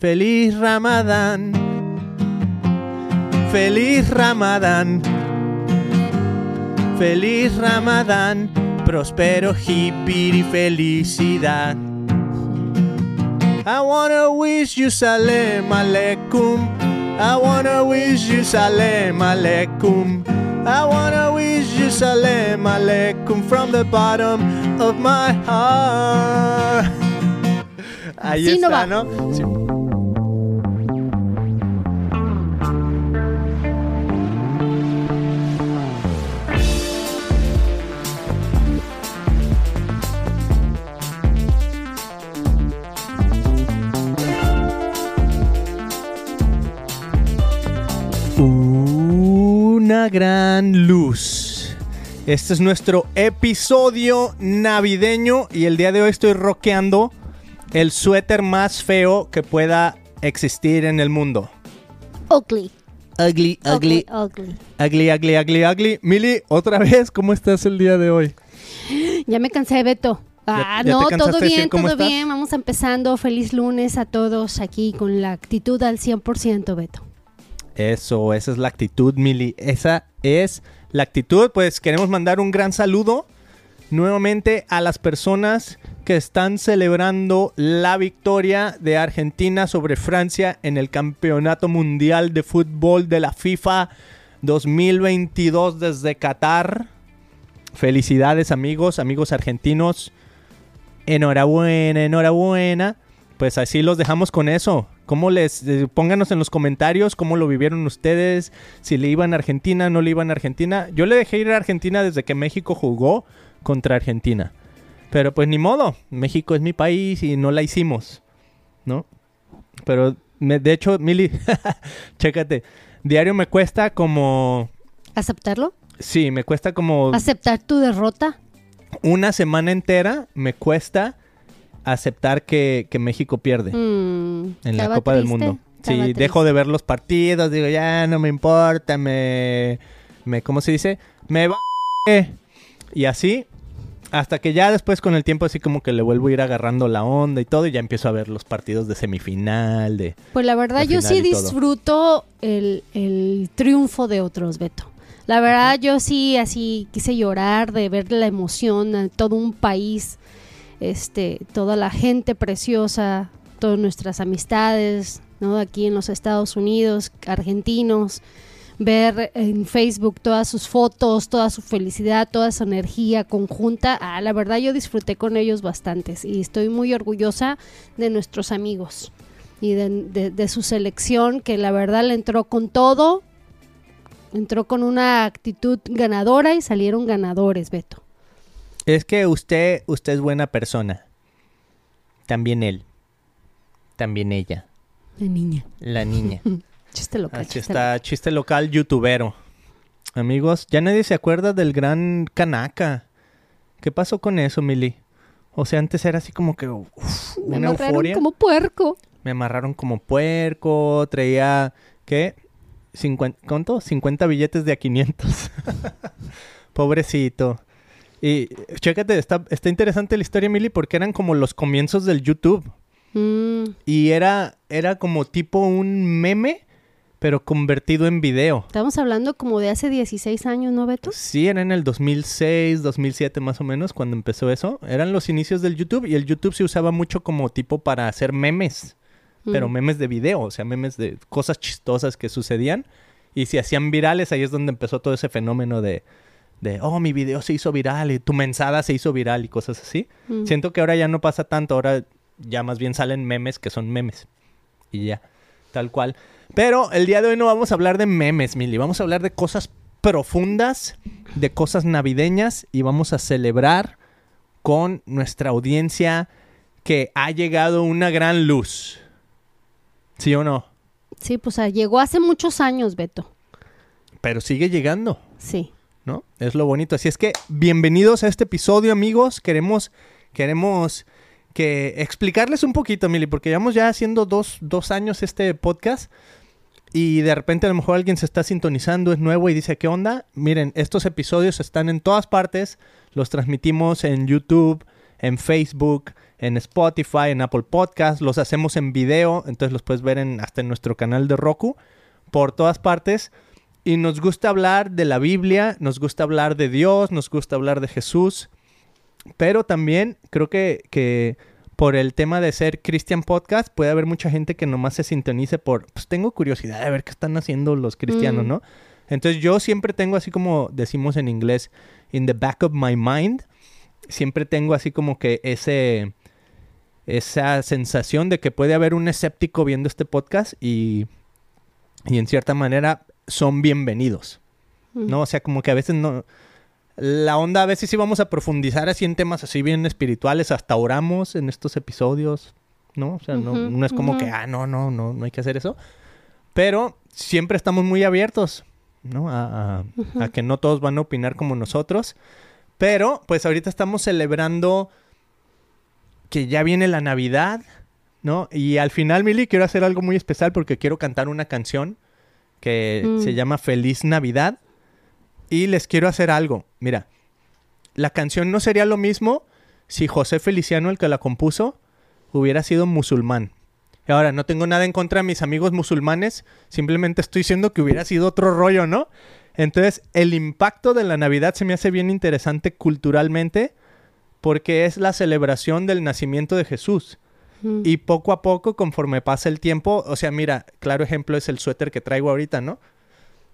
Feliz Ramadán. Feliz Ramadán. Feliz Ramadán. Prospero hippie y felicidad. I wanna wish you salam aleikum. I wanna wish you salam aleikum. I wanna wish you salam aleikum from the bottom of my heart. Ahí no está, va. ¿no? Sí. Una gran luz. Este es nuestro episodio navideño y el día de hoy estoy rockeando el suéter más feo que pueda existir en el mundo. Ugly. Ugly, ugly, Ugly. ugly, ugly, ugly, ugly. Mili, otra vez, ¿cómo estás el día de hoy? Ya me cansé, Beto. Ah, ya no, todo bien, todo estás? bien. Vamos empezando. Feliz lunes a todos aquí con la actitud al 100%, Beto. Eso, esa es la actitud, Mili. Esa es la actitud. Pues queremos mandar un gran saludo nuevamente a las personas que están celebrando la victoria de Argentina sobre Francia en el Campeonato Mundial de Fútbol de la FIFA 2022 desde Qatar. Felicidades amigos, amigos argentinos. Enhorabuena, enhorabuena. Pues así los dejamos con eso. ¿Cómo les eh, pónganos en los comentarios cómo lo vivieron ustedes? Si le iban a Argentina, no le iban a Argentina. Yo le dejé ir a Argentina desde que México jugó contra Argentina. Pero pues ni modo, México es mi país y no la hicimos, ¿no? Pero me- de hecho, Mili, chécate, diario me cuesta como ¿Aceptarlo? sí, me cuesta como ¿Aceptar tu derrota? una semana entera me cuesta aceptar que, que México pierde. Mm, en la ¿estaba Copa del? Mundo. Sí, dejo de ver los partidos, digo, ya no me importa, me, me ¿cómo se dice? Me va y así hasta que ya después con el tiempo así como que le vuelvo a ir agarrando la onda y todo y ya empiezo a ver los partidos de semifinal, de Pues la verdad, yo sí disfruto el, el triunfo de otros, Beto. La verdad, yo sí así quise llorar de ver la emoción a todo un país, este, toda la gente preciosa, todas nuestras amistades, ¿no? Aquí en los Estados Unidos, argentinos, ver en Facebook todas sus fotos, toda su felicidad, toda su energía conjunta. Ah, la verdad, yo disfruté con ellos bastantes y estoy muy orgullosa de nuestros amigos y de, de- de su selección, que la verdad le entró con todo, entró con una actitud ganadora y salieron ganadores, Beto. Es que usted usted es buena persona. También él. También ella, La niña. la niña. Chiste local. Aquí chiste está, chiste local youtubero. Amigos, ya nadie se acuerda del gran Kanaka. ¿Qué pasó con eso, Mili? O sea, antes era así como que uf, local. Me una amarraron euforia. como puerco. Me amarraron como puerco, traía, ¿qué? 50, ¿Cuánto? 50 billetes de a 500. Pobrecito. Y chécate, está, está interesante la historia, Mili, porque eran como los comienzos del YouTube. Mm, Y era, era como tipo un meme, pero convertido en video. estamos hablando como de hace 16 años, ¿no, Beto? Sí, era en el 2006, 2007 más o menos cuando empezó eso. Eran los inicios del YouTube y el YouTube se usaba mucho como tipo para hacer memes, pero Mm. memes de video, o sea, memes de cosas chistosas que sucedían y se hacían virales. Ahí es donde empezó todo ese fenómeno de, de oh, mi video se hizo viral y tu mensada se hizo viral y cosas así. Mm. Siento que ahora ya no pasa tanto, ahora ya más bien salen memes que son memes. Y ya, tal cual. Pero el día de hoy no vamos a hablar de memes, Mili. Vamos a hablar de cosas profundas, de cosas navideñas y vamos a celebrar con nuestra audiencia que ha llegado una gran luz. ¿Sí o no? Sí, pues ah, llegó hace muchos años, Beto. Pero sigue llegando. Sí. ¿No? Es lo bonito. Así es que bienvenidos a este episodio, amigos. Queremos, queremos que explicarles un poquito, Mili, porque llevamos ya haciendo dos, dos años este podcast y de repente a lo mejor alguien se está sintonizando, es nuevo y dice, ¿qué onda? Miren, estos episodios están en todas partes, los transmitimos en YouTube, en Facebook, en Spotify, en Apple Podcast, los hacemos en video, entonces los puedes ver en, hasta en nuestro canal de Roku, por todas partes. Y nos gusta hablar de la Biblia, nos gusta hablar de Dios, nos gusta hablar de Jesús, pero también creo que, que por el tema de ser Christian Podcast, puede haber mucha gente que nomás se sintonice por, pues tengo curiosidad de ver qué están haciendo los cristianos, Mm. ¿no? Entonces yo siempre tengo así como decimos en inglés, in the back of my mind, siempre tengo así como que ese esa sensación de que puede haber un escéptico viendo este podcast y, y en cierta manera son bienvenidos. ¿no? O sea, como que a veces no... La onda a veces sí vamos a profundizar así en temas así bien espirituales, hasta oramos en estos episodios, ¿no? O sea, no, es como que, ah, no, no, no, no hay que hacer eso. Pero siempre estamos muy abiertos, ¿no? A, a- Ujú. a que no todos van a opinar como nosotros. Pero, pues ahorita estamos celebrando que ya viene la Navidad, ¿no? Y al final, Mili, quiero hacer algo muy especial porque quiero cantar una canción que Mm. se llama Feliz Navidad. Y les quiero hacer algo. Mira, la canción no sería lo mismo si José Feliciano, el que la compuso, hubiera sido musulmán. Y ahora, no tengo nada en contra de mis amigos musulmanes, simplemente estoy diciendo que hubiera sido otro rollo, ¿no? Entonces, el impacto de la Navidad se me hace bien interesante culturalmente porque es la celebración del nacimiento de Jesús. Y poco a poco, conforme pasa el tiempo, o sea, mira, claro ejemplo es el suéter que traigo ahorita, ¿no?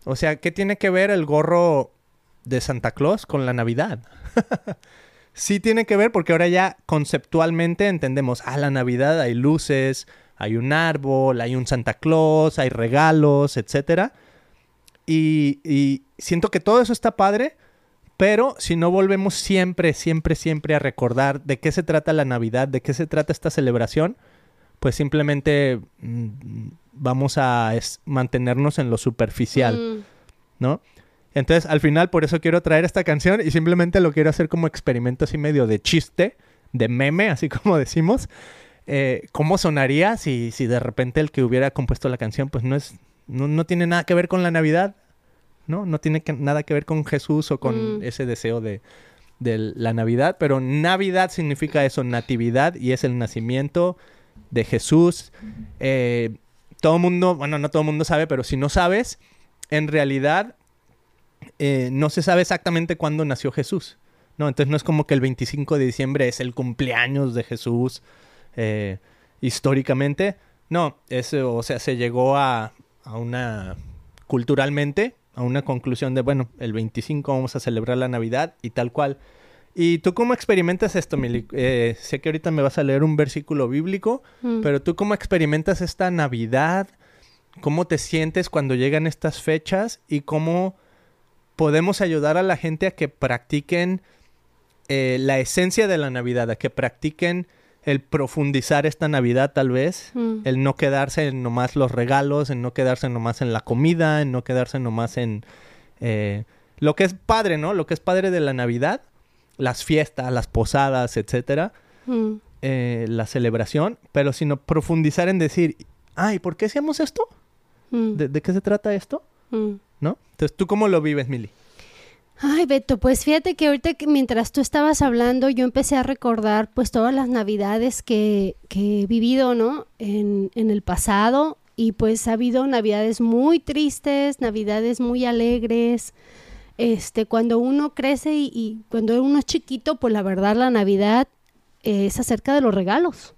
O sea, ¿qué tiene que ver el gorro de Santa Claus con la Navidad? sí tiene que ver porque ahora ya conceptualmente entendemos, ah, la Navidad hay luces, hay un árbol, hay un Santa Claus, hay regalos, etcétera. Y, y siento que todo eso está padre, pero si no volvemos siempre, siempre, siempre a recordar de qué se trata la Navidad, de qué se trata esta celebración, pues simplemente mm, vamos a es- mantenernos en lo superficial, Mm. ¿no? Entonces, al final, por eso quiero traer esta canción y simplemente lo quiero hacer como experimento así medio de chiste, de meme, así como decimos. Eh, ¿Cómo sonaría si, si de repente el que hubiera compuesto la canción, pues no es, no, no tiene nada que ver con la Navidad, ¿no? No tiene que- nada que ver con Jesús o con Mm. ese deseo de, de la Navidad, pero Navidad significa eso, natividad, y es el nacimiento de Jesús. Eh, todo el mundo, bueno, no todo el mundo sabe, pero si no sabes, en realidad eh, no se sabe exactamente cuándo nació Jesús. No, entonces no es como que el 25 de diciembre es el cumpleaños de Jesús eh, históricamente. No, eso, o sea, se llegó a, a una culturalmente a una conclusión de, bueno, el 25 vamos a celebrar la Navidad y tal cual. ¿Y tú cómo experimentas esto, Mili? Eh, sé que ahorita me vas a leer un versículo bíblico, Mm. pero tú cómo experimentas esta Navidad, cómo te sientes cuando llegan estas fechas y cómo podemos ayudar a la gente a que practiquen eh, la esencia de la Navidad, a que practiquen el profundizar esta Navidad tal vez, Mm. el no quedarse en nomás los regalos, en no quedarse nomás en la comida, en no quedarse nomás en eh, lo que es padre, ¿no? Lo que es padre de la Navidad, las fiestas, las posadas, etcétera Mm. eh, la celebración, pero sino profundizar en decir, ay, ¿por qué hacemos esto? Mm. ¿De, de qué se trata esto? ¿No? Entonces, ¿tú cómo lo vives, Mili? Ay, Beto, pues fíjate que ahorita que mientras tú estabas hablando, yo empecé a recordar pues todas las navidades que, que he vivido, ¿no? En, en el pasado y pues ha habido navidades muy tristes, navidades muy alegres. Este, cuando uno crece y, y cuando uno es chiquito, pues la verdad la Navidad eh, es acerca de los regalos,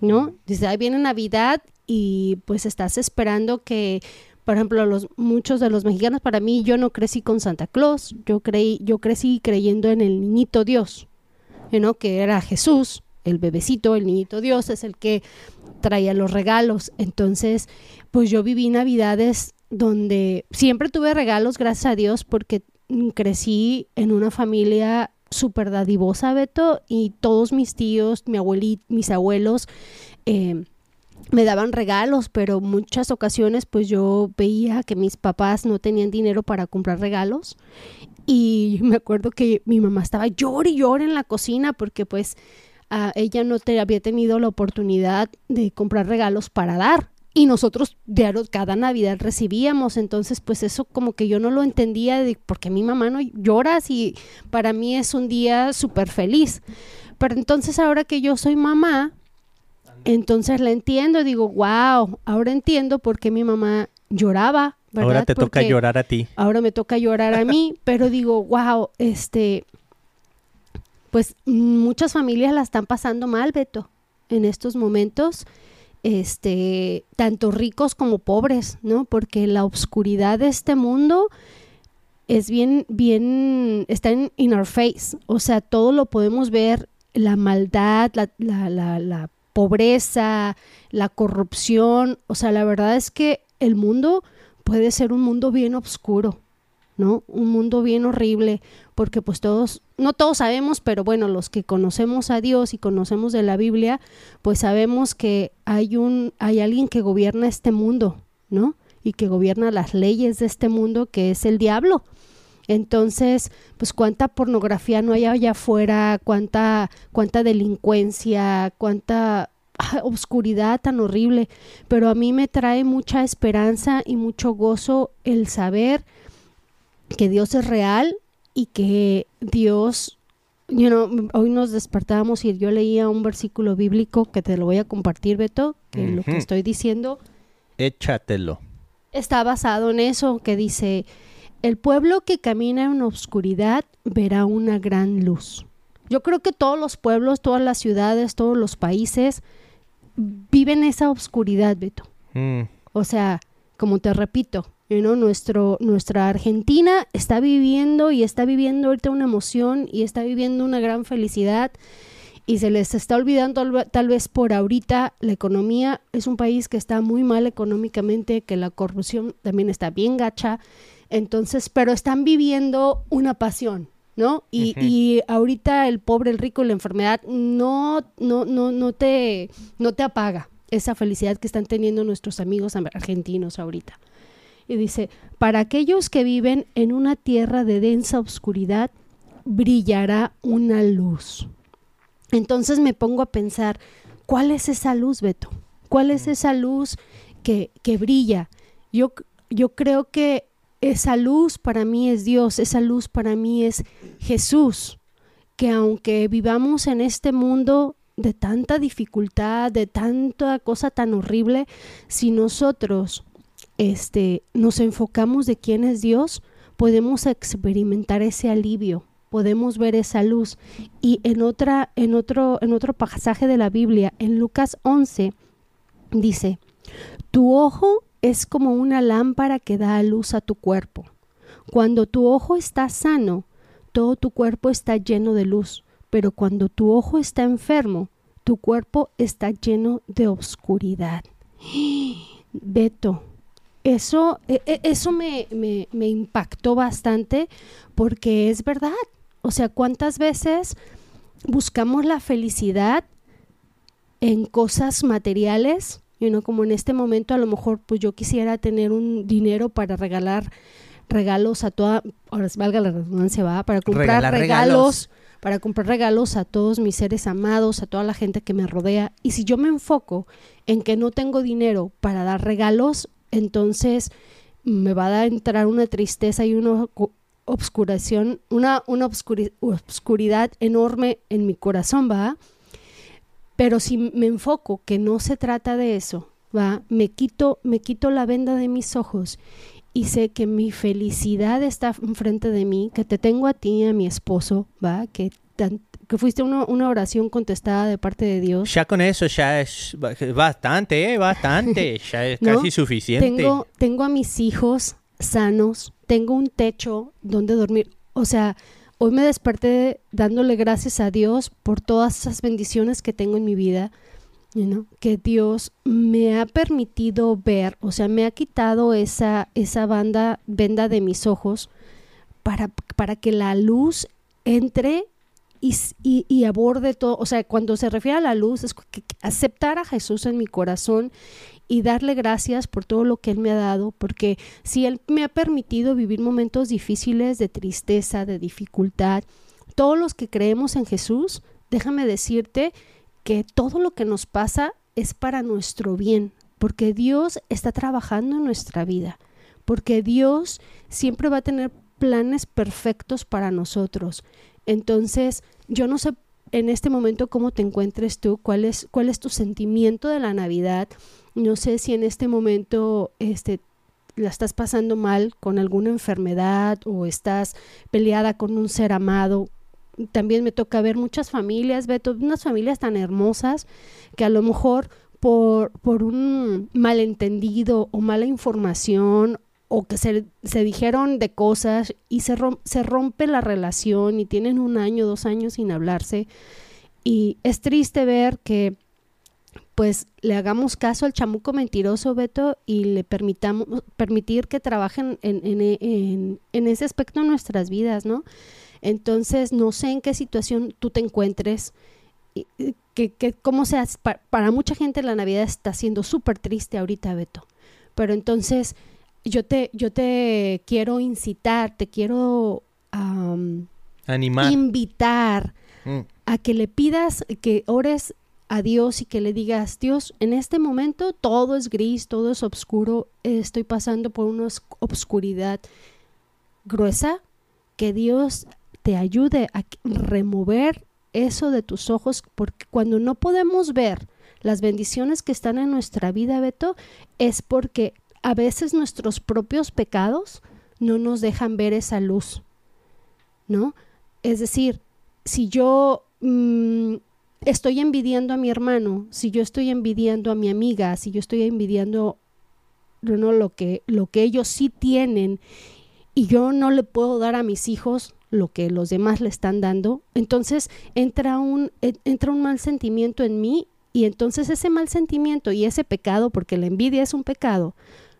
¿no? Dice, ahí viene Navidad y pues estás esperando que por ejemplo, los muchos de los mexicanos, para mí, yo no crecí con Santa Claus, yo creí, yo crecí creyendo en el niñito Dios, ¿no? Que era Jesús, el bebecito, el niñito Dios, es el que traía los regalos. Entonces, pues yo viví navidades donde siempre tuve regalos, gracias a Dios, porque crecí en una familia súper dadivosa, Beto, y todos mis tíos, mi abuelito, mis abuelos, eh, me daban regalos, pero muchas ocasiones pues yo veía que mis papás no tenían dinero para comprar regalos. Y me acuerdo que mi mamá estaba llore y llore en la cocina porque pues ah, ella no te había tenido la oportunidad de comprar regalos para dar. Y nosotros diario cada Navidad recibíamos, entonces pues eso como que yo no lo entendía de porque mi mamá no llora si para mí es un día súper feliz. Pero entonces ahora que yo soy mamá, entonces la entiendo, digo, wow, ahora entiendo por qué mi mamá lloraba, ¿verdad? Ahora te toca llorar a ti. Ahora me toca llorar a mí, pero digo, wow, este, pues muchas familias la están pasando mal, Beto, en estos momentos, este, tanto ricos como pobres, ¿no? Porque la oscuridad de este mundo es bien, bien, está en in our face, o sea, todo lo podemos ver, la maldad, la, la, la, la pobreza, la corrupción, o sea, la verdad es que el mundo puede ser un mundo bien oscuro, ¿no? Un mundo bien horrible, porque pues todos, no todos sabemos, pero bueno, los que conocemos a Dios y conocemos de la Biblia, pues sabemos que hay un, hay alguien que gobierna este mundo, ¿no? Y que gobierna las leyes de este mundo, que es el diablo. Entonces, pues cuánta pornografía no hay allá afuera, cuánta, cuánta delincuencia, cuánta ah, oscuridad tan horrible, pero a mí me trae mucha esperanza y mucho gozo el saber que Dios es real y que Dios, you know, hoy nos despertábamos y yo leía un versículo bíblico que te lo voy a compartir, Beto, que lo que estoy diciendo Échatelo. está basado en eso, que dice, el pueblo que camina en oscuridad verá una gran luz. Yo creo que todos los pueblos, todas las ciudades, todos los países viven esa oscuridad, Beto. Mm, O sea, como te repito, you know, nuestro, nuestra Argentina está viviendo y está viviendo ahorita una emoción y está viviendo una gran felicidad y se les está olvidando tal, tal vez por ahorita la economía. Es un país que está muy mal económicamente, que la corrupción también está bien gacha. Entonces, pero están viviendo una pasión, ¿no? Y, y ahorita el pobre, el rico y la enfermedad no, no, no, no te, no te apaga esa felicidad que están teniendo nuestros amigos am- argentinos ahorita. Y dice, para aquellos que viven en una tierra de densa oscuridad, brillará una luz. Entonces me pongo a pensar, ¿cuál es esa luz, Beto? ¿Cuál es esa luz que, que brilla? Yo, yo creo que esa luz para mí es Dios, esa luz para mí es Jesús, que aunque vivamos en este mundo de tanta dificultad, de tanta cosa tan horrible, si nosotros este, nos enfocamos de quién es Dios, podemos experimentar ese alivio, podemos ver esa luz. Y en otra, en otro, en otro pasaje de la Biblia, en Lucas 11, dice, tu ojo es como una lámpara que da luz a tu cuerpo. Cuando tu ojo está sano, todo tu cuerpo está lleno de luz, pero cuando tu ojo está enfermo, tu cuerpo está lleno de oscuridad. Beto, eso, e- e- eso me, me- me impactó bastante porque es verdad. O sea, ¿cuántas veces buscamos la felicidad en cosas materiales? You know, como en este momento a lo mejor pues yo quisiera tener un dinero para regalar regalos a toda, ahora valga la redundancia, va, para comprar regalos, regalos. para comprar regalos a todos mis seres amados, a toda la gente que me rodea. Y si yo me enfoco en que no tengo dinero para dar regalos, entonces me va a entrar una tristeza y una cu- obscuración, una, una obscuri- obscuridad enorme en mi corazón, ¿va? Pero si me enfoco que no se trata de eso, ¿va? Me quito, me quito la venda de mis ojos y sé que mi felicidad está enfrente de mí, que te tengo a ti, a mi esposo, ¿va? Que, tan- que fuiste una, una oración contestada de parte de Dios. Ya con eso ya es ba- bastante, ¿eh? Bastante. Ya es ¿No? casi suficiente. Tengo, tengo a mis hijos sanos, tengo un techo donde dormir. O sea, hoy me desperté dándole gracias a Dios por todas esas bendiciones que tengo en mi vida. you know, que Dios me ha permitido ver, o sea, me ha quitado esa, esa banda, venda de mis ojos para, para que la luz entre y, y- y aborde todo. O sea, cuando se refiere a la luz, es que aceptar a Jesús en mi corazón y darle gracias por todo lo que Él me ha dado, porque si Él me ha permitido vivir momentos difíciles de tristeza, de dificultad, todos los que creemos en Jesús, déjame decirte que todo lo que nos pasa es para nuestro bien, porque Dios está trabajando en nuestra vida, porque Dios siempre va a tener planes perfectos para nosotros. Entonces, yo no sé en este momento cómo te encuentres tú, cuál es, cuál es tu sentimiento de la Navidad. No sé si en este momento este, la estás pasando mal con alguna enfermedad o estás peleada con un ser amado. También me toca ver muchas familias, Beto, unas familias tan hermosas que a lo mejor por, por un malentendido o mala información o que se, se dijeron de cosas y se, se rompe la relación y tienen un año, dos años sin hablarse. Y es triste ver que pues le hagamos caso al chamuco mentiroso, Beto, y le permitamos, permitir que trabajen en, en, en, ese aspecto de nuestras vidas, ¿no? Entonces, no sé en qué situación tú te encuentres, que, que cómo sea, para, para mucha gente la Navidad está siendo súper triste ahorita, Beto, pero entonces yo te, yo te quiero incitar, te quiero animar, invitar mm. a que le pidas, que ores a Dios y que le digas, Dios, en este momento todo es gris, todo es oscuro, estoy pasando por una obscuridad gruesa, que Dios te ayude a remover eso de tus ojos, porque cuando no podemos ver las bendiciones que están en nuestra vida, Beto, es porque a veces nuestros propios pecados no nos dejan ver esa luz, ¿no? Es decir, si yo mm, estoy envidiando a mi hermano, si yo estoy envidiando a mi amiga, si yo estoy envidiando no, lo, que, lo que ellos sí tienen y yo no le puedo dar a mis hijos lo que los demás le están dando, entonces entra un, entra un mal sentimiento en mí y entonces ese mal sentimiento y ese pecado, porque la envidia es un pecado,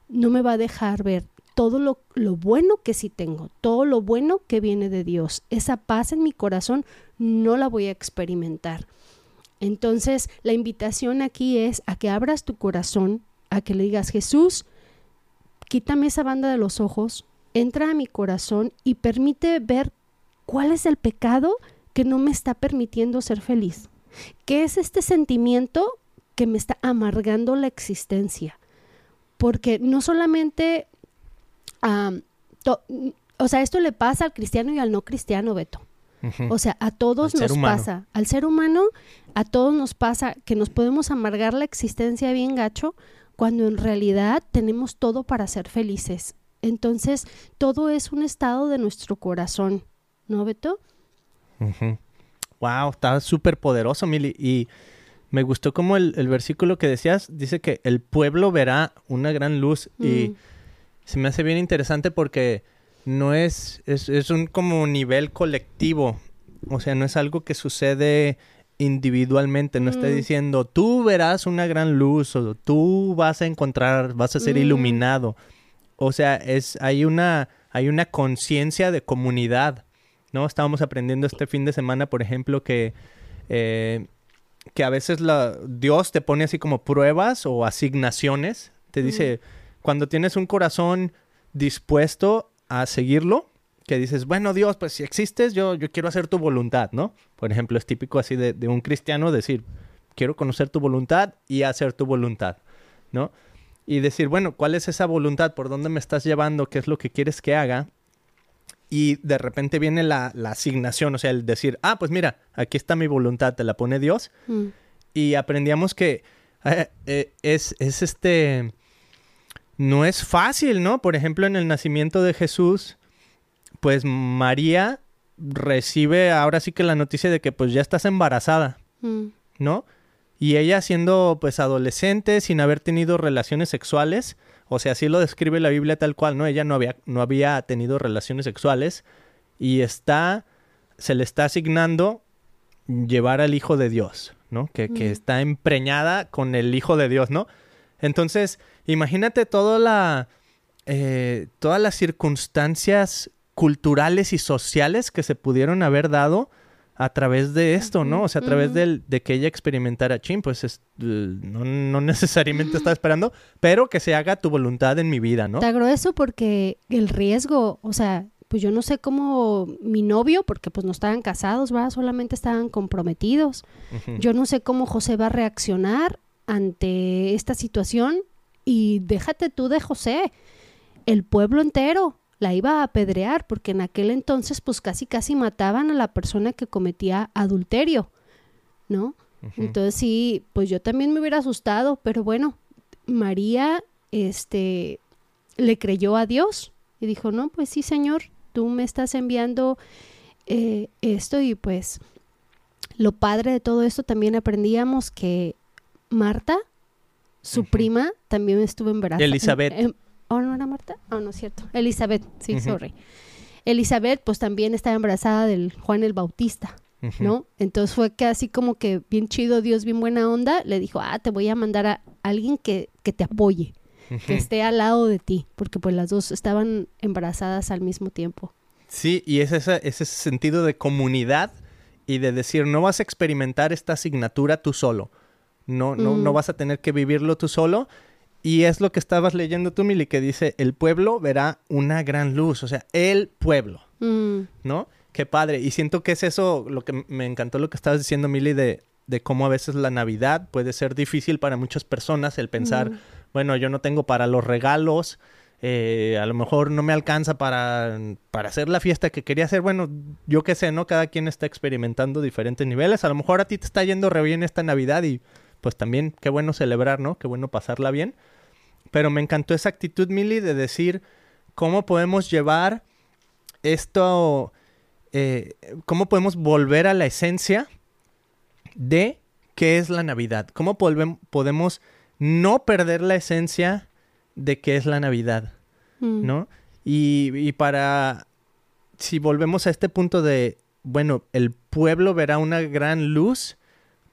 no me va a dejar ver todo lo, lo, bueno que sí tengo, todo lo bueno que viene de Dios. Esa paz en mi corazón no la voy a experimentar. Entonces, la invitación aquí es a que abras tu corazón, a que le digas, Jesús, quítame esa banda de los ojos, entra a mi corazón y permite ver cuál es el pecado que no me está permitiendo ser feliz. ¿Qué es este sentimiento que me está amargando la existencia? Porque no solamente, o sea, esto le pasa al cristiano y al no cristiano, Beto. O sea, a todos nos pasa, al ser humano, a todos nos pasa que nos podemos amargar la existencia bien gacho cuando en realidad tenemos todo para ser felices. Entonces, todo es un estado de nuestro corazón, ¿no, Beto? Wow, está súper poderoso, Mili. Y me gustó como el, versículo que decías, dice que el pueblo verá una gran luz. Y mm. se me hace bien interesante porque no es, es, un como nivel colectivo. O sea, no es algo que sucede individualmente, no está mm. diciendo tú verás una gran luz o tú vas a encontrar, vas a ser mm. iluminado. O sea, es hay una hay una conciencia de comunidad, ¿no? Estábamos aprendiendo este fin de semana, por ejemplo, que eh, que a veces la, Dios te pone así como pruebas o asignaciones. Te dice, cuando tienes un corazón dispuesto a seguirlo, que dices, bueno Dios, pues si existes, yo, yo quiero hacer tu voluntad, ¿no? Por ejemplo, es típico así de, un cristiano decir, quiero conocer tu voluntad y hacer tu voluntad, ¿no? Y decir, bueno, ¿cuál es esa voluntad? ¿Por dónde me estás llevando? ¿Qué es lo que quieres que haga? Y de repente viene la, asignación, o sea, el decir, ah, pues mira, aquí está mi voluntad, te la pone Dios. Mm. Y aprendíamos que eh, eh, es, es este no es fácil, ¿no? Por ejemplo, en el nacimiento de Jesús, pues María recibe ahora sí que la noticia de que pues ya estás embarazada, mm. ¿no? Y ella siendo pues adolescente, sin haber tenido relaciones sexuales, o sea, así lo describe la Biblia tal cual, ¿no? Ella no había, no había tenido relaciones sexuales y está, se le está asignando llevar al Hijo de Dios, ¿no? Que, que mm. está empreñada con el Hijo de Dios, ¿no? Entonces, imagínate toda la, eh, todas las circunstancias culturales y sociales que se pudieron haber dado a través de esto, ¿no? O sea, a través de que ella experimentara chin, pues eh, no, necesariamente estaba esperando, pero que se haga tu voluntad en mi vida, ¿no? Te agradezco porque el riesgo, o sea, pues yo no sé cómo mi novio, porque pues no estaban casados, ¿verdad? Solamente estaban comprometidos. Yo no sé cómo José va a reaccionar ante esta situación y déjate tú de José, el pueblo entero la iba a apedrear porque en aquel entonces pues casi casi mataban a la persona que cometía adulterio. ¿no? Entonces sí, pues yo también me hubiera asustado, pero bueno, María, este, le creyó a Dios y dijo, no, pues sí, Señor, tú me estás enviando eh, esto y pues lo padre de todo esto también aprendíamos que Marta, su prima, también estuvo embarazada. Elizabeth. Em- ¿Oh, no era Marta? Oh, no es cierto. Elizabeth, sí, sorry. Elizabeth, pues también estaba embarazada del Juan el Bautista. ¿no? Entonces fue que así como que bien chido, Dios bien buena onda, le dijo, ah, te voy a mandar a alguien que, que te apoye, que esté al lado de ti, porque pues las dos estaban embarazadas al mismo tiempo. Sí, y es ese, es ese sentido de comunidad y de decir, no vas a experimentar esta asignatura tú solo. No, no, Mm. no vas a tener que vivirlo tú solo. Y es lo que estabas leyendo tú, Mili, que dice, el pueblo verá una gran luz. O sea, el pueblo, Mm, ¿no? Qué padre. Y siento que es eso, lo que me encantó lo que estabas diciendo, Mili, de, de cómo a veces la Navidad puede ser difícil para muchas personas el pensar, mm, bueno, yo no tengo para los regalos, eh, a lo mejor no me alcanza para, para hacer la fiesta que quería hacer. Bueno, yo qué sé, ¿no? Cada quien está experimentando diferentes niveles. A lo mejor a ti te está yendo re bien esta Navidad y pues también qué bueno celebrar, ¿no? Qué bueno pasarla bien. Pero me encantó esa actitud, Mili, de decir cómo podemos llevar esto, eh, cómo podemos volver a la esencia de qué es la Navidad. Cómo podemos no perder la esencia de qué es la Navidad, mm, ¿no? Y, y para, si volvemos a este punto de, bueno, el pueblo verá una gran luz,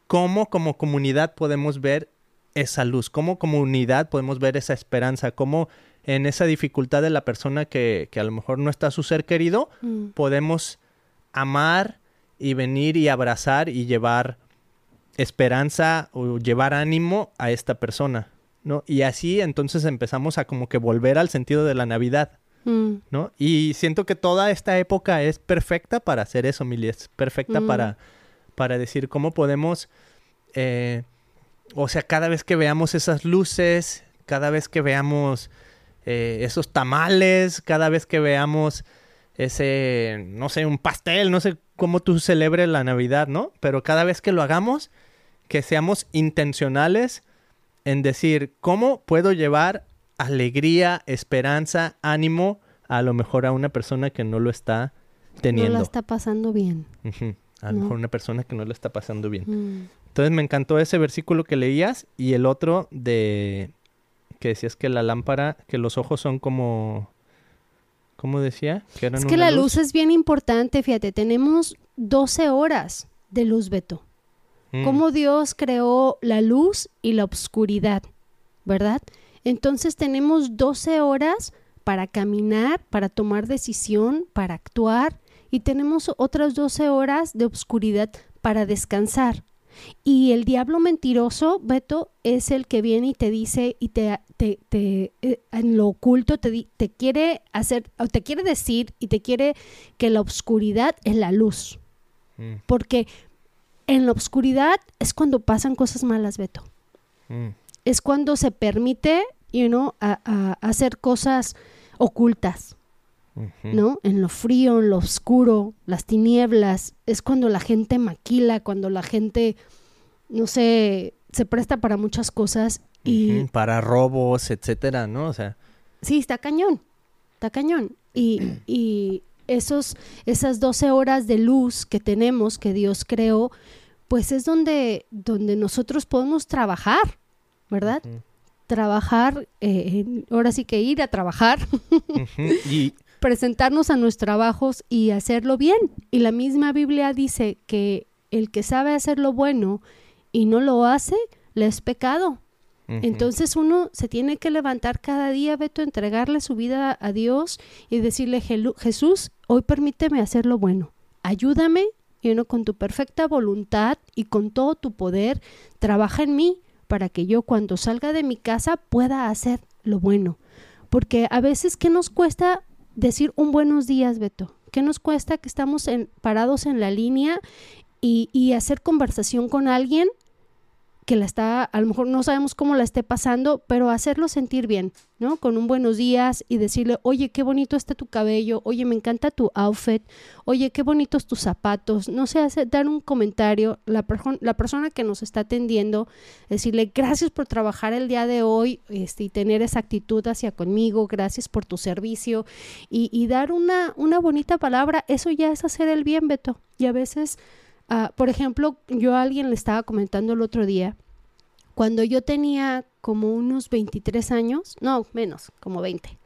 ¿cómo como comunidad podemos ver esa luz? ¿Cómo comunidad podemos ver esa esperanza? ¿Cómo en esa dificultad de la persona que, que a lo mejor no está a su ser querido, mm, podemos amar y venir y abrazar y llevar esperanza o llevar ánimo a esta persona, ¿no? Y así entonces empezamos a como que volver al sentido de la Navidad, mm, ¿no? Y siento que toda esta época es perfecta para hacer eso, Mili, es perfecta Mm. para, para decir cómo podemos, eh, o sea, cada vez que veamos esas luces, cada vez que veamos eh, esos tamales, cada vez que veamos ese, no sé, un pastel, no sé cómo tú celebres la Navidad, ¿no? Pero cada vez que lo hagamos, que seamos intencionales en decir, ¿cómo puedo llevar alegría, esperanza, ánimo a lo mejor a una persona que no lo está no teniendo? la está pasando bien. A lo No. mejor una persona que no lo está pasando bien. Mm, Entonces me encantó ese versículo que leías y el otro de que decías que la lámpara, que los ojos son como, ¿cómo decía? Que eran Es que la luz es bien importante, fíjate, tenemos 12 horas de luz, Beto. Mm, cómo Dios creó la luz y la oscuridad, ¿verdad? Entonces tenemos 12 horas para caminar, para tomar decisión, para actuar y tenemos otras 12 horas de oscuridad para descansar. Y el diablo mentiroso, Beto, es el que viene y te dice y te, te, te, eh, en lo oculto te, te quiere hacer, o te quiere decir y te quiere que la oscuridad es la luz. mm, Porque en la oscuridad es cuando pasan cosas malas, Beto. mm, Es cuando se permite, you know, a, hacer cosas ocultas. ¿No? En lo frío, en lo oscuro, las tinieblas. Es cuando la gente maquila, cuando la gente, no sé, se presta para muchas cosas y Para robos, etcétera, ¿no? O sea, Sí, está cañón, está cañón. Y, y esos, esas 12 horas de luz que tenemos, que Dios creó, pues es donde, donde nosotros podemos trabajar, ¿verdad? Trabajar, eh, ahora sí que ir a trabajar. Y presentarnos a nuestros trabajos y hacerlo bien. Y la misma Biblia dice que el que sabe hacer lo bueno y no lo hace, le es pecado. Entonces uno se tiene que levantar cada día, Beto, entregarle su vida a Dios y decirle, "Jelu- Jesús, hoy permíteme hacer lo bueno. Ayúdame, y no con tu perfecta voluntad y con todo tu poder, trabaja en mí para que yo cuando salga de mi casa pueda hacer lo bueno. Porque a veces, ¿qué nos cuesta decir un buenos días, Beto? ¿Qué nos cuesta que estamos en- parados en la línea y, y hacer conversación con alguien que la está, a lo mejor no sabemos cómo la esté pasando, pero hacerlo sentir bien, ¿no? Con un buenos días y decirle, oye, qué bonito está tu cabello, oye, me encanta tu outfit, oye, qué bonitos tus zapatos, no sé, hacer, dar un comentario, la, la persona que nos está atendiendo, decirle, gracias por trabajar el día de hoy este, y tener esa actitud hacia conmigo, gracias por tu servicio y, y dar una, una bonita palabra, eso ya es hacer el bien, Beto. Y a veces Ah, por ejemplo, yo a alguien le estaba comentando el otro día, cuando yo tenía como unos 23 años, no, menos, como 20,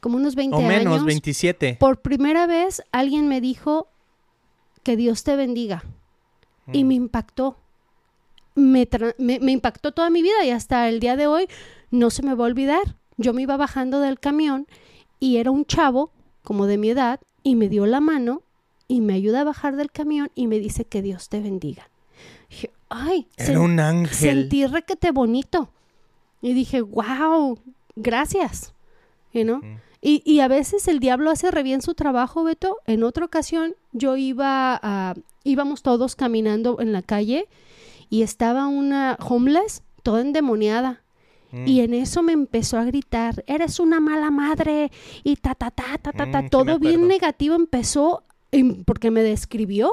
como unos 20 o menos, años. 27. Por primera vez alguien me dijo que Dios te bendiga. Y Mm. me impactó. Me, me, me impactó toda mi vida y hasta el día de hoy no se me va a olvidar. Yo me iba bajando del camión y era un chavo como de mi edad y me dio la mano y me ayuda a bajar del camión y me dice que Dios te bendiga. Dije, ay, Era un ángel. sentí requete bonito. Y dije, wow, gracias. You know? Mm. y, y a veces el diablo hace re bien su trabajo, Beto. En otra ocasión yo iba a, íbamos todos caminando en la calle y estaba una homeless toda endemoniada. Mm. Y en eso me empezó a gritar, eres una mala madre y ta, ta, ta, ta, ta, Mm, ta. sí me Todo bien negativo empezó em, porque me describió.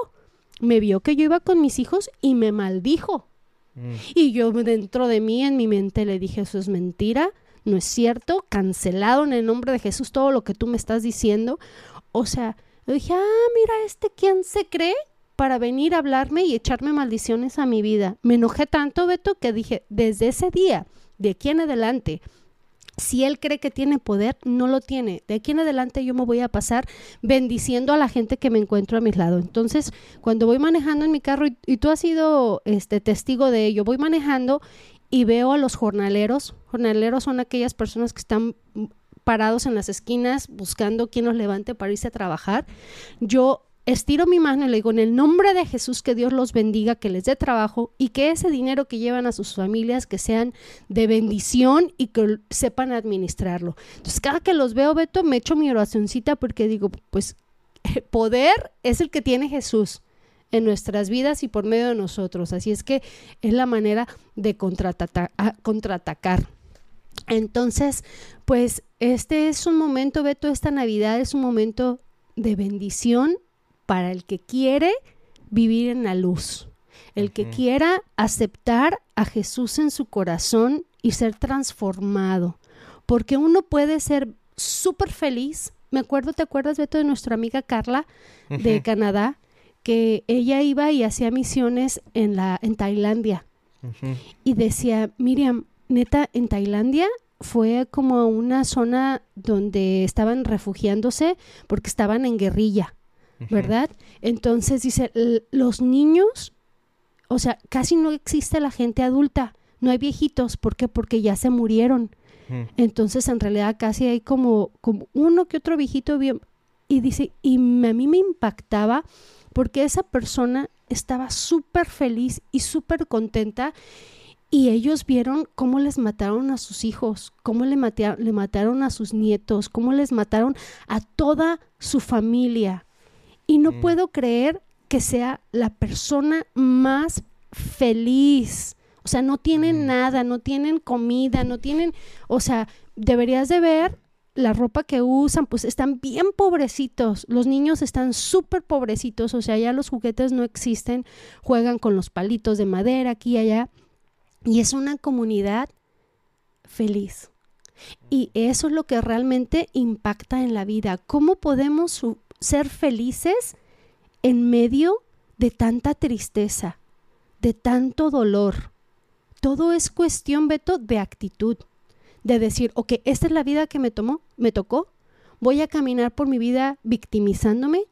Me vio que yo iba con mis hijos y me maldijo. Mm. Y yo dentro de mí, en mi mente, le dije, eso es mentira, no es cierto, cancelado en el nombre de Jesús todo lo que tú me estás diciendo. O sea, yo dije, ah, mira, este quién se cree para venir a hablarme y echarme maldiciones a mi vida. Me enojé tanto, Beto, que dije, desde ese día, de aquí en adelante, si él cree que tiene poder, no lo tiene. De aquí en adelante yo me voy a pasar bendiciendo a la gente que me encuentro a mi lado. Entonces, cuando voy manejando en mi carro, y, y tú has sido este testigo de ello, voy manejando y veo a los jornaleros. Jornaleros son aquellas personas que están parados en las esquinas buscando quien los levante para irse a trabajar. Yo estiro mi mano y le digo, en el nombre de Jesús, que Dios los bendiga, que les dé trabajo y que ese dinero que llevan a sus familias, que sean de bendición y que sepan administrarlo. Entonces, cada que los veo, Beto, me echo mi oracioncita porque digo, pues, poder es el que tiene Jesús en nuestras vidas y por medio de nosotros. Así es que es la manera de contraatacar. contraatacar. Entonces, pues este es un momento, Beto, esta Navidad es un momento de bendición para el que quiere vivir en la luz, el que quiera aceptar a Jesús en su corazón y ser transformado, porque uno puede ser súper feliz. Me acuerdo, ¿te acuerdas, Beto, de nuestra amiga Carla de. Canadá? Que ella iba y hacía misiones en, la, en Tailandia y decía, Miriam, neta, en Tailandia fue como una zona donde estaban refugiándose porque estaban en guerrilla. ¿Verdad? Entonces dice, "L- los niños, o sea, casi no existe la gente adulta, no hay viejitos, ¿por qué? Porque ya se murieron. Entonces, en realidad, casi hay como, como uno que otro viejito bien. Y dice, y me- a mí me impactaba porque esa persona estaba súper feliz y súper contenta. Y ellos vieron cómo les mataron a sus hijos, cómo le, le mataron a sus nietos, cómo les mataron a toda su familia. Y no Mm. puedo creer que sea la persona más feliz. O sea, no tienen Mm. nada, no tienen comida, no tienen, o sea, deberías de ver la ropa que usan, pues están bien pobrecitos. Los niños están súper pobrecitos, o sea, ya los juguetes no existen, juegan con los palitos de madera aquí y allá. Y es una comunidad feliz. Y eso es lo que realmente impacta en la vida. ¿Cómo podemos ser felices en medio de tanta tristeza, de tanto dolor? Todo es cuestión, Beto, de actitud, de decir, ok, esta es la vida que me tomó, me tocó. Voy a caminar por mi vida victimizándome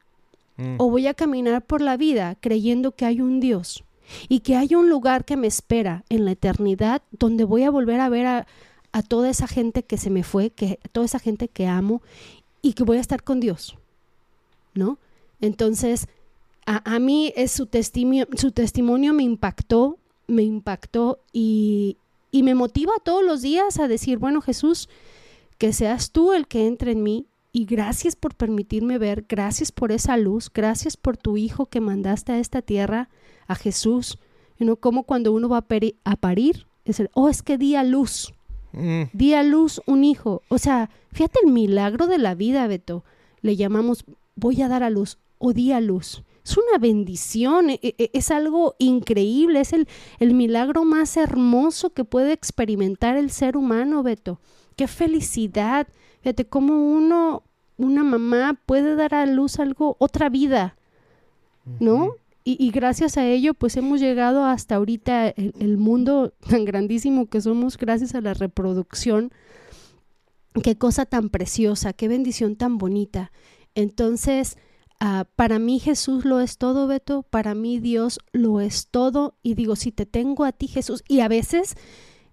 Mm. o voy a caminar por la vida creyendo que hay un Dios y que hay un lugar que me espera en la eternidad donde voy a volver a ver a, a toda esa gente que se me fue, que toda esa gente que amo y que voy a estar con Dios, ¿no? Entonces, a, a mí es su testimonio, su testimonio me impactó, me impactó y, y me motiva todos los días a decir, bueno Jesús, que seas tú el que entre en mí y gracias por permitirme ver, gracias por esa luz, gracias por tu Hijo que mandaste a esta tierra, a Jesús. You como cuando uno va a, peri- a parir, es el, oh, es que di a luz, Mm, di a luz un hijo. O sea, fíjate el milagro de la vida, Beto. Le llamamos voy a dar a luz o di a luz. Es una bendición, e- e- es algo increíble, es el, el milagro más hermoso que puede experimentar el ser humano, Beto. Qué felicidad. Fíjate cómo uno, una mamá puede dar a luz algo, otra vida, ¿no? Y, y gracias a ello, pues hemos llegado hasta ahorita el, el mundo tan grandísimo que somos gracias a la reproducción. Qué cosa tan preciosa, qué bendición tan bonita. Entonces, ah, para mí Jesús lo es todo, Beto. Para mí Dios lo es todo. Y digo, si te tengo a ti, Jesús. Y a veces,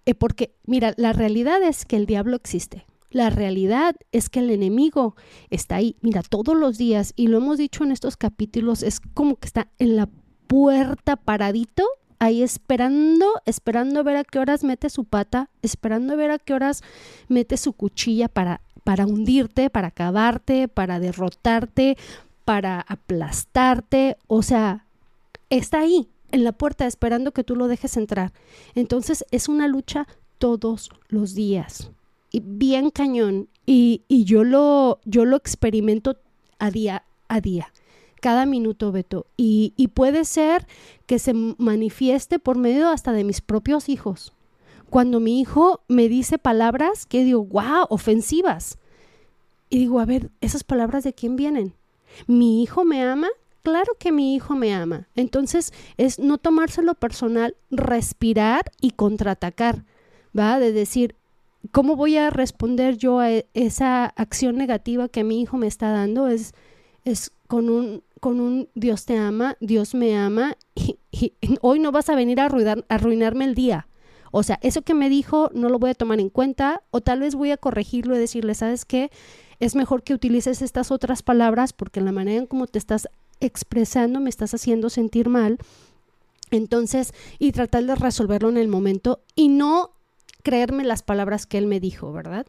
eh, porque, mira, la realidad es que el diablo existe. La realidad es que el enemigo está ahí, mira, todos los días, y lo hemos dicho en estos capítulos, es como que está en la puerta paradito, ahí esperando, esperando a ver a qué horas mete su pata, esperando a ver a qué horas mete su cuchilla para, para hundirte, para acabarte, para derrotarte, para aplastarte, o sea, está ahí, en la puerta, esperando que tú lo dejes entrar. Entonces es una lucha todos los días. Y bien cañón. Y, y yo lo yo lo experimento a día a día. Cada minuto Beto. Y, y puede ser que se manifieste por medio hasta de mis propios hijos cuando mi hijo me dice palabras que digo wow ofensivas y digo a ver esas palabras de quién vienen mi hijo me ama claro que mi hijo me ama. Entonces es no tomárselo personal respirar y contraatacar va de decir ¿cómo voy a responder yo a e- esa acción negativa que mi hijo me está dando? Es, es con un con un Dios te ama, Dios me ama y, y hoy no vas a venir a, arruinar- a arruinarme el día. O sea, eso que me dijo no lo voy a tomar en cuenta o tal vez voy a corregirlo y decirle, ¿sabes qué? Es mejor que utilices estas otras palabras porque la manera en cómo te estás expresando me estás haciendo sentir mal. Entonces, y tratar de resolverlo en el momento y no creerme las palabras que él me dijo, ¿verdad?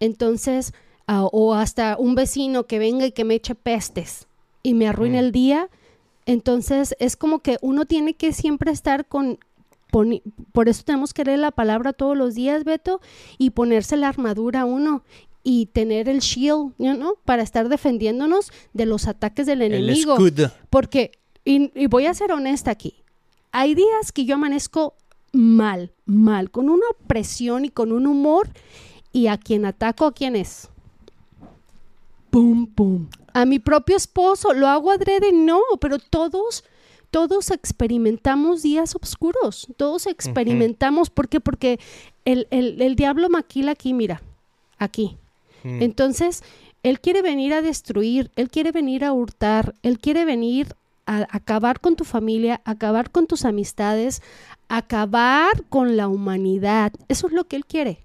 Entonces, ah, o hasta un vecino que venga y que me eche pestes y me arruine Mm. el día. Entonces, es como que uno tiene que siempre estar con... por eso tenemos que leer la palabra todos los días, Beto, y ponerse la armadura a uno y tener el shield, ¿no? Para estar defendiéndonos de los ataques del El enemigo. Porque, y, y voy a ser honesta aquí, hay días que yo amanezco mal, mal, con una opresión y con un humor, y a quien ataco, ¿a quién es? Pum, pum. A mi propio esposo, lo hago adrede, no, pero todos, todos experimentamos días oscuros, todos experimentamos, ¿por qué? Porque el, el, el diablo maquila aquí, mira, aquí. Mm. Entonces, él quiere venir a destruir, él quiere venir a hurtar, él quiere venir a acabar con tu familia, acabar con tus amistades, acabar con la humanidad. Eso es lo que él quiere.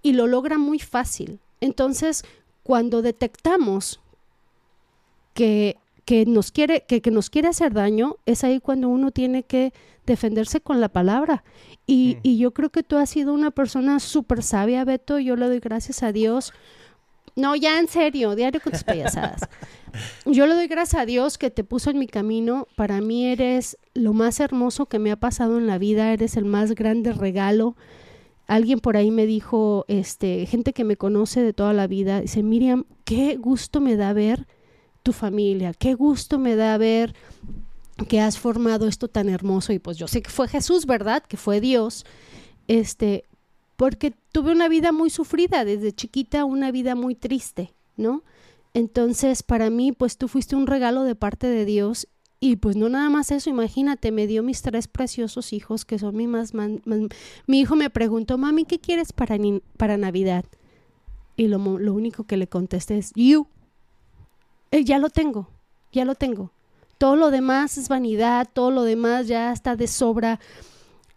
Y lo logra muy fácil. Entonces, cuando detectamos que, que nos quiere, que, que nos quiere hacer daño, es ahí cuando uno tiene que defenderse con la palabra. Y, Mm. y yo creo que tú has sido una persona súper sabia, Beto. Yo le doy gracias a Dios. No, ya en serio, diario con tus payasadas. Yo le doy gracias a Dios que te puso en mi camino. Para mí eres lo más hermoso que me ha pasado en la vida. Eres el más grande regalo. Alguien por ahí me dijo, este, gente que me conoce de toda la vida, dice, Miriam, qué gusto me da ver tu familia, qué gusto me da ver que has formado esto tan hermoso. Y pues yo sé que fue Jesús, ¿verdad? Que fue Dios. Este, porque tuve una vida muy sufrida desde chiquita, una vida muy triste, ¿no? Entonces, para mí, pues tú fuiste un regalo de parte de Dios y pues no nada más eso, imagínate, me dio mis tres preciosos hijos que son mi más... mi hijo me preguntó, mami, ¿qué quieres para, para Navidad? Y lo, lo único que le contesté es, you. Eh, ya lo tengo, ya lo tengo. Todo lo demás es vanidad, todo lo demás ya está de sobra.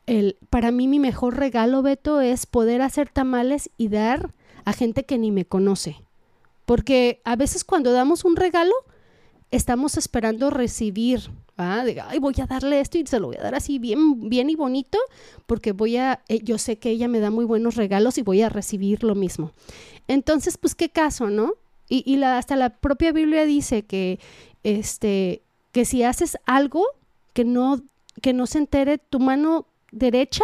El, para mí mi mejor regalo, Beto, es poder hacer tamales y dar a gente que ni me conoce. Porque a veces cuando damos un regalo, estamos esperando recibir, ¿ah? De, ay, voy a darle esto y se lo voy a dar así bien, bien y bonito, porque voy a, eh, yo sé que ella me da muy buenos regalos y voy a recibir lo mismo. Entonces, pues qué caso, ¿no? Y, y la, hasta la propia Biblia dice que, este, que si haces algo que no, que no se entere tu mano derecha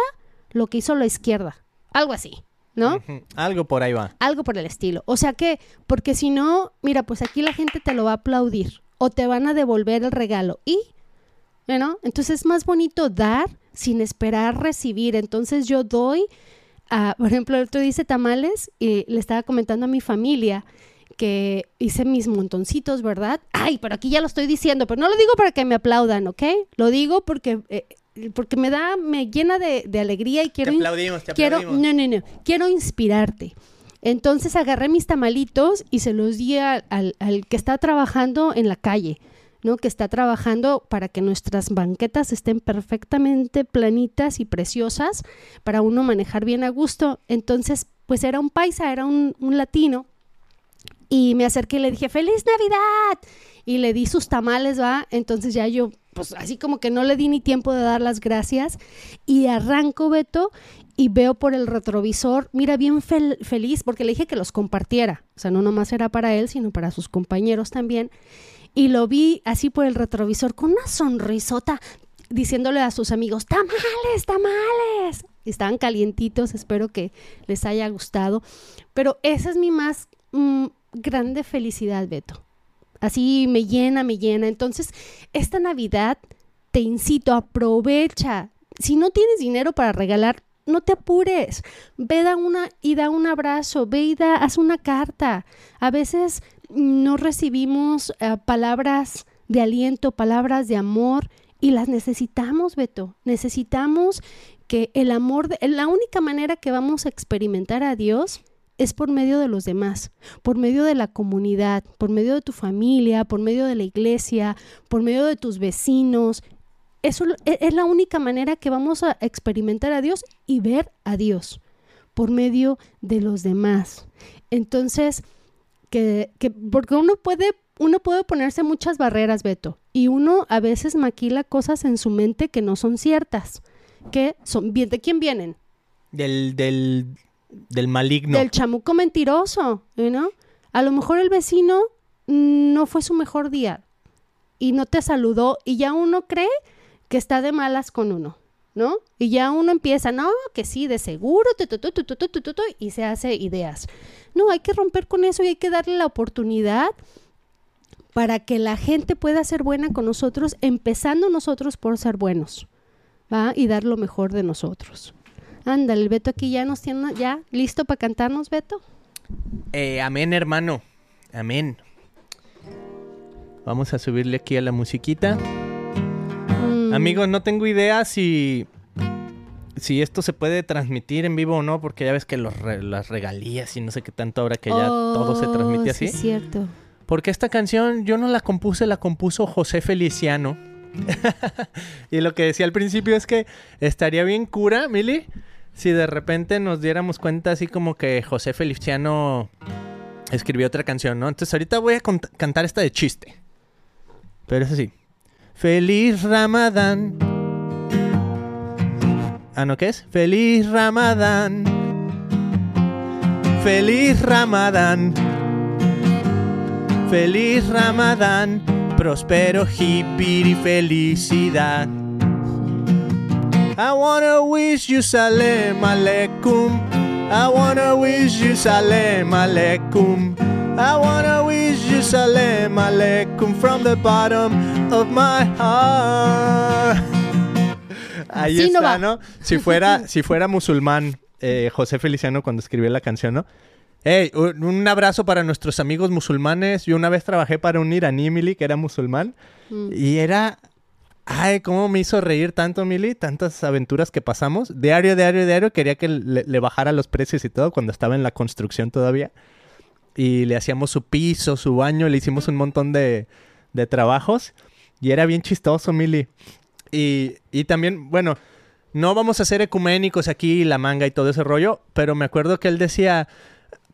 lo que hizo la izquierda. Algo así, ¿no? Algo por ahí va. Algo por el estilo. O sea que, porque si no, mira, pues aquí la gente te lo va a aplaudir o te van a devolver el regalo. Y, bueno, entonces es más bonito dar sin esperar recibir. Entonces yo doy, a, por ejemplo, el otro dice tamales y le estaba comentando a mi familia que hice mis montoncitos, ¿verdad? Ay, pero aquí ya lo estoy diciendo, pero no lo digo para que me aplaudan, ¿ok? Lo digo porque, eh, porque me da, me llena de, de alegría y quiero... te aplaudimos, te quiero, aplaudimos. no, no, no, quiero inspirarte. Entonces agarré mis tamalitos y se los di al, al- al que está trabajando en la calle, ¿no? Que está trabajando para que nuestras banquetas estén perfectamente planitas y preciosas para uno manejar bien a gusto. Entonces, pues era un paisa, era un, un latino. Y me acerqué y le dije, ¡Feliz Navidad! Y le di sus tamales, ¿va? Entonces ya yo, pues así como que no le di ni tiempo de dar las gracias. Y arranco, Beto, y veo por el retrovisor, mira, bien fel- feliz, porque le dije que los compartiera. O sea, no nomás era para él, sino para sus compañeros también. Y lo vi así por el retrovisor con una sonrisota, diciéndole a sus amigos, tamales, tamales. Estaban calientitos, espero que les haya gustado. Pero esa es mi más mm, grande felicidad, Beto. Así me llena, me llena. Entonces, esta Navidad te incito, aprovecha. Si no tienes dinero para regalar, no te apures. Ve da una y da un abrazo, ve y da, haz una carta. A veces no recibimos eh, palabras de aliento, palabras de amor y las necesitamos, Beto. Necesitamos que el amor, de- la única manera que vamos a experimentar a Dios es por medio de los demás, por medio de la comunidad, por medio de tu familia, por medio de la iglesia, por medio de tus vecinos. Eso e- es la única manera que vamos a experimentar a Dios y ver a Dios, por medio de los demás. Entonces, que, que porque uno puede, uno puede ponerse muchas barreras, Beto, y uno a veces maquila cosas en su mente que no son ciertas, que son ¿de quién vienen? Del, del, del maligno. Del chamuco mentiroso, ¿no? A lo mejor el vecino no fue su mejor día y no te saludó y ya uno cree que está de malas con uno, ¿no? Y ya uno empieza, no, que sí, de seguro, y se hace ideas. No, hay que romper con eso y hay que darle la oportunidad para que la gente pueda ser buena con nosotros, empezando nosotros por ser buenos, ¿va? Y dar lo mejor de nosotros. Ándale, el Beto aquí ya nos tiene, ya listo para cantarnos, Beto. Eh, amén, hermano. Amén. Vamos a subirle aquí a la musiquita. Mm, Amigos, no tengo idea si si esto se puede transmitir en vivo o no, porque ya ves que los re- las regalías y no sé qué tanto ahora que ya todo se transmite Oh, así. Sí, es cierto. Porque esta canción yo no la compuse, la compuso José Feliciano. y lo que decía al principio es que estaría bien cura, Mili, si de repente nos diéramos cuenta así como que José Feliciano escribió otra canción, ¿no? Entonces ahorita voy a cantar esta de chiste. Pero es así. Feliz Ramadán. Ah, ¿no qué es? Feliz Ramadán. Feliz Ramadán. Feliz Ramadán, próspero hippie y felicidad. I wanna wish you salam aleikum. I wanna wish you salam aleikum. I wanna wish you salam aleikum from the bottom of my heart. Ahí está. ¿no? Si fuera, si fuera musulmán, eh, José Feliciano cuando escribió la canción, ¿no? Hey, un un abrazo para nuestros amigos musulmanes. Yo una vez trabajé para un iraní, Mili, que era musulmán. Mm. Y era... Ay, cómo me hizo reír tanto, Mili. Tantas aventuras que pasamos. Diario, diario, diario. Quería que le, le bajara los precios y todo cuando estaba en la construcción todavía. Y le hacíamos su piso, su baño. Le hicimos un montón de, de trabajos. Y era bien chistoso, Mili. Y, y también, bueno, no vamos a ser ecuménicos aquí, la manga y todo ese rollo. Pero me acuerdo que él decía...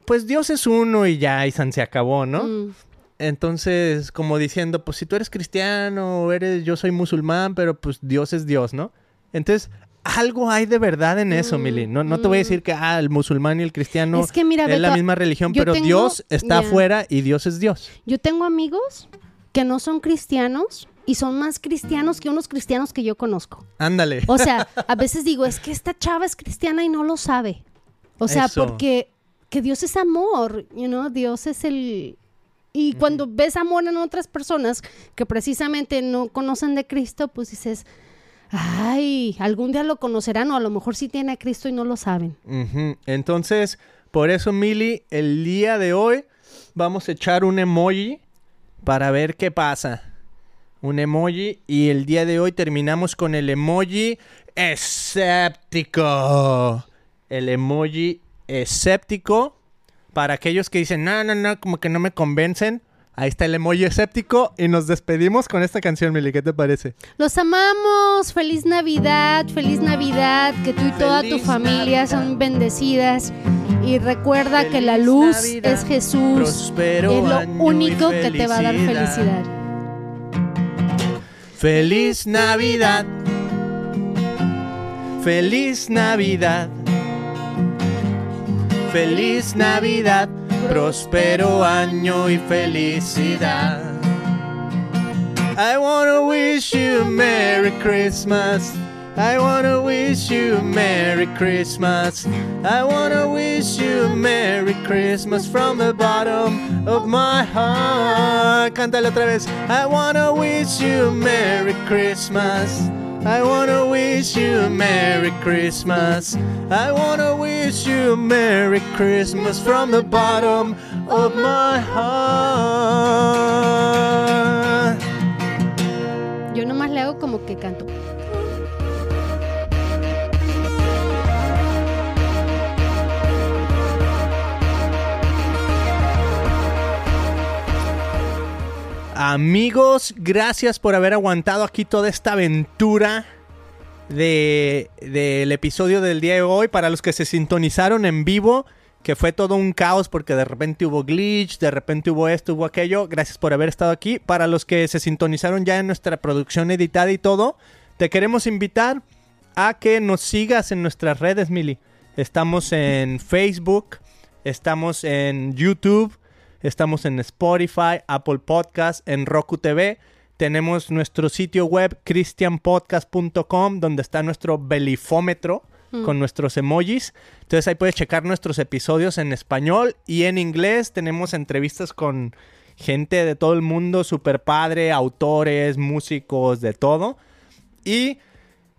Pues Dios es uno y ya, y san se acabó, ¿no? Mm. Entonces, como diciendo, pues si tú eres cristiano eres, yo soy musulmán, pero pues Dios es Dios, ¿no? Entonces, algo hay de verdad en eso, Mm, Mili. No, no te voy a mm. decir que ah, el musulmán y el cristiano es que mira, es la misma religión, pero tengo- Dios está ya. afuera y Dios es Dios. yo tengo amigos que no son cristianos, y son más cristianos que unos cristianos que yo conozco. Ándale. O sea, a veces digo, es que esta chava es cristiana y no lo sabe. O sea, Eso. porque que Dios es amor, you know, Dios es el... Y cuando ves amor en otras personas que precisamente no conocen de Cristo, pues dices, ay, algún día lo conocerán o a lo mejor sí tiene a Cristo y no lo saben. Entonces, por eso, Mili, el día de hoy vamos a echar un emoji para ver qué pasa. Un emoji y el día de hoy terminamos con el emoji escéptico. El emoji escéptico. Para aquellos que dicen, no, no, no, como que no me convencen. Ahí está el emoji escéptico y nos despedimos con esta canción, Mili. ¿Qué te parece? Los amamos, feliz Navidad, feliz Navidad, que tú y toda tu familia Navidad. son bendecidas. Y recuerda que la luz Navidad, es Jesús. próspero Es lo único que te va a dar felicidad. Feliz Navidad. Feliz Navidad. Feliz Navidad. Próspero año y felicidad. I wanna wish you a Merry Christmas. I wanna wish you a Merry Christmas. I wanna wish you a Merry Christmas from the bottom of my heart. Cántale otra vez. I wanna wish you a Merry Christmas. I wanna wish you a Merry Christmas. I wanna wish you a Merry Christmas from the bottom of my heart. Yo nomás le hago como que canto. Amigos, gracias por haber aguantado aquí toda esta aventura de- del episodio del día de hoy. Para los que se sintonizaron en vivo, que fue todo un caos porque de repente hubo glitch, de repente hubo esto, hubo aquello. Gracias por haber estado aquí. Para los que se sintonizaron ya en nuestra producción editada y todo, te queremos invitar a que nos sigas en nuestras redes, Mili. Estamos en Facebook, estamos en YouTube, estamos en Spotify, Apple Podcast, en Roku TV. Tenemos nuestro sitio web christianpodcast.com donde está nuestro belifómetro con nuestros emojis. Entonces ahí puedes checar nuestros episodios en español y en inglés. Tenemos entrevistas con gente de todo el mundo, super padre, autores, músicos, de todo. Y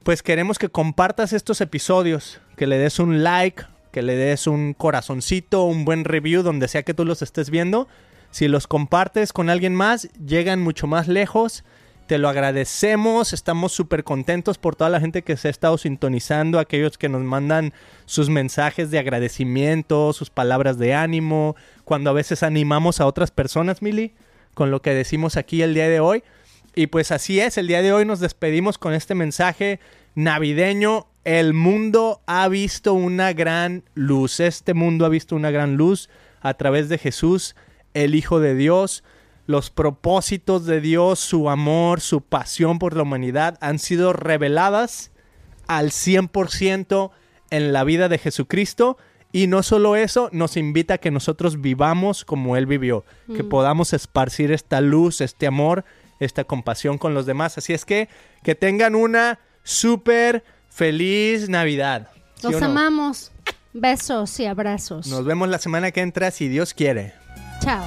pues queremos que compartas estos episodios, que le des un like, que le des un corazoncito, un buen review donde sea que tú los estés viendo. Si los compartes con alguien más, llegan mucho más lejos. Te lo agradecemos, estamos súper contentos por toda la gente que se ha estado sintonizando, aquellos que nos mandan sus mensajes de agradecimiento, sus palabras de ánimo, cuando a veces animamos a otras personas, Mili, con lo que decimos aquí el día de hoy. Y pues así es, el día de hoy nos despedimos con este mensaje navideño. El mundo ha visto una gran luz, este mundo ha visto una gran luz a través de Jesús, el Hijo de Dios. Los propósitos de Dios, su amor, su pasión por la humanidad han sido reveladas al 100% en la vida de Jesucristo. Y no solo eso, nos invita a que nosotros vivamos como Él vivió, que podamos esparcir esta luz, este amor, esta compasión con los demás. Así es que que tengan una súper feliz Navidad. ¿Sí Los no? amamos. Besos y abrazos. Nos vemos la semana que entra si Dios quiere. Chao.